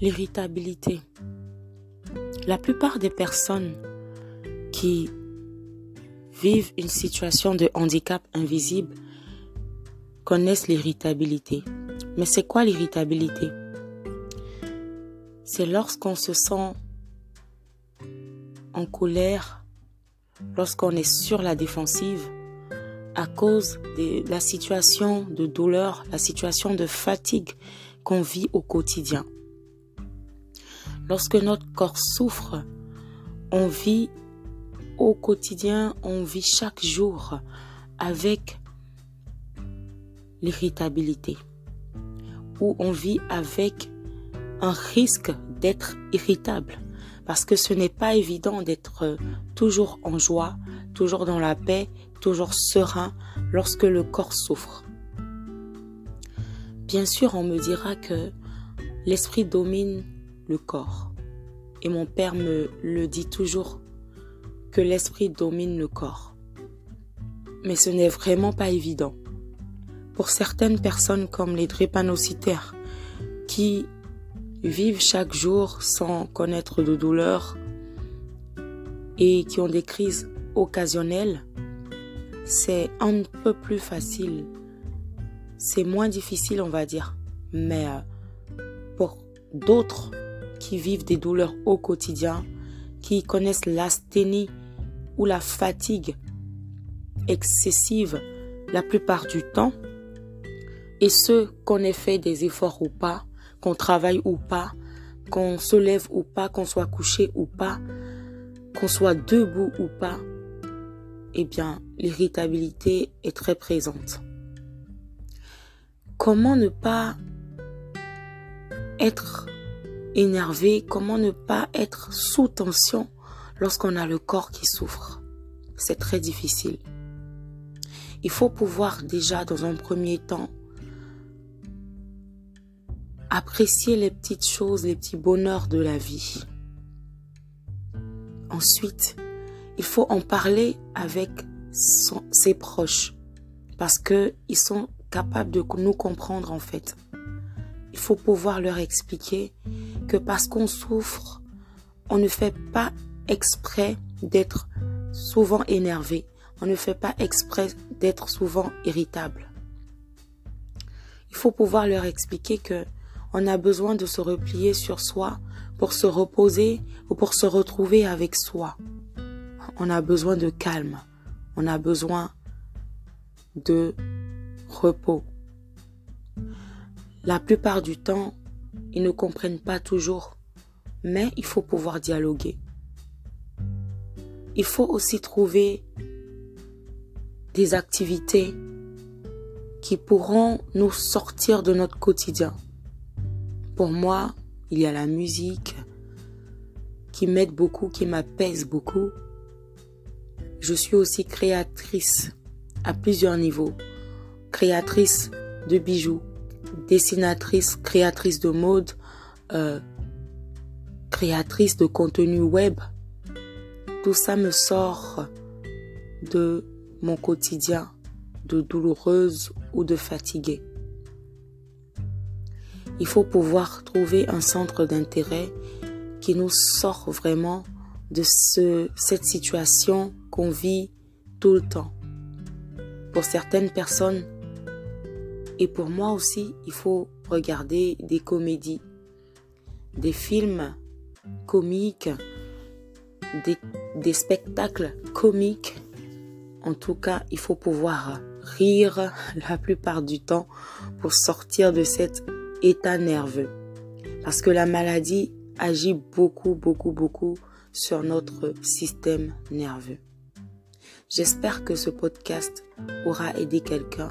L'irritabilité. La plupart des personnes qui vivent une situation de handicap invisible connaissent l'irritabilité. Mais c'est quoi l'irritabilité? C'est lorsqu'on se sent en colère, lorsqu'on est sur la défensive à cause de la situation de douleur, la situation de fatigue qu'on vit au quotidien. Lorsque notre corps souffre, on vit au quotidien, on vit chaque jour avec l'irritabilité ou on vit avec un risque d'être irritable parce que ce n'est pas évident d'être toujours en joie, toujours dans la paix, toujours serein lorsque le corps souffre. Bien sûr, on me dira que l'esprit domine le corps. Et mon père me le dit toujours, que l'esprit domine le corps. Mais ce n'est vraiment pas évident. Pour certaines personnes comme les drépanocytaires, qui vivent chaque jour sans connaître de douleur et qui ont des crises occasionnelles, c'est un peu plus facile. C'est moins difficile, on va dire. Mais euh, pour d'autres qui vivent des douleurs au quotidien, qui connaissent l'asthénie ou la fatigue excessive la plupart du temps, et ceux qu'on ait fait des efforts ou pas, qu'on travaille ou pas, qu'on se lève ou pas, qu'on soit couché ou pas, qu'on soit debout ou pas, eh bien, l'irritabilité est très présente. Comment ne pas être énervé, comment ne pas être sous tension lorsqu'on a le corps qui souffre. C'est très difficile. Il faut pouvoir déjà, dans un premier temps, apprécier les petites choses, les petits bonheurs de la vie. Ensuite, il faut en parler avec ses proches parce qu'ils sont capables de nous comprendre en fait. Il faut pouvoir leur expliquer que parce qu'on souffre, on ne fait pas exprès d'être souvent énervé. On ne fait pas exprès d'être souvent irritable. Il faut pouvoir leur expliquer que on a besoin de se replier sur soi pour se reposer ou pour se retrouver avec soi. On a besoin de calme. On a besoin de repos. La plupart du temps, ils ne comprennent pas toujours, mais il faut pouvoir dialoguer. Il faut aussi trouver des activités qui pourront nous sortir de notre quotidien. Pour moi, il y a la musique qui m'aide beaucoup, qui m'apaise beaucoup. Je suis aussi créatrice à plusieurs niveaux. Créatrice de bijoux, dessinatrice, créatrice de mode, euh, créatrice de contenu web. Tout ça me sort de mon quotidien de douloureuse ou de fatiguée. Il faut pouvoir trouver un centre d'intérêt qui nous sort vraiment de ce, cette situation qu'on vit tout le temps. Pour certaines personnes, et pour moi aussi, il faut regarder des comédies, des films comiques, des, spectacles comiques. En tout cas, il faut pouvoir rire la plupart du temps pour sortir de cet état nerveux. Parce que la maladie agit beaucoup, beaucoup, beaucoup sur notre système nerveux. J'espère que ce podcast aura aidé quelqu'un.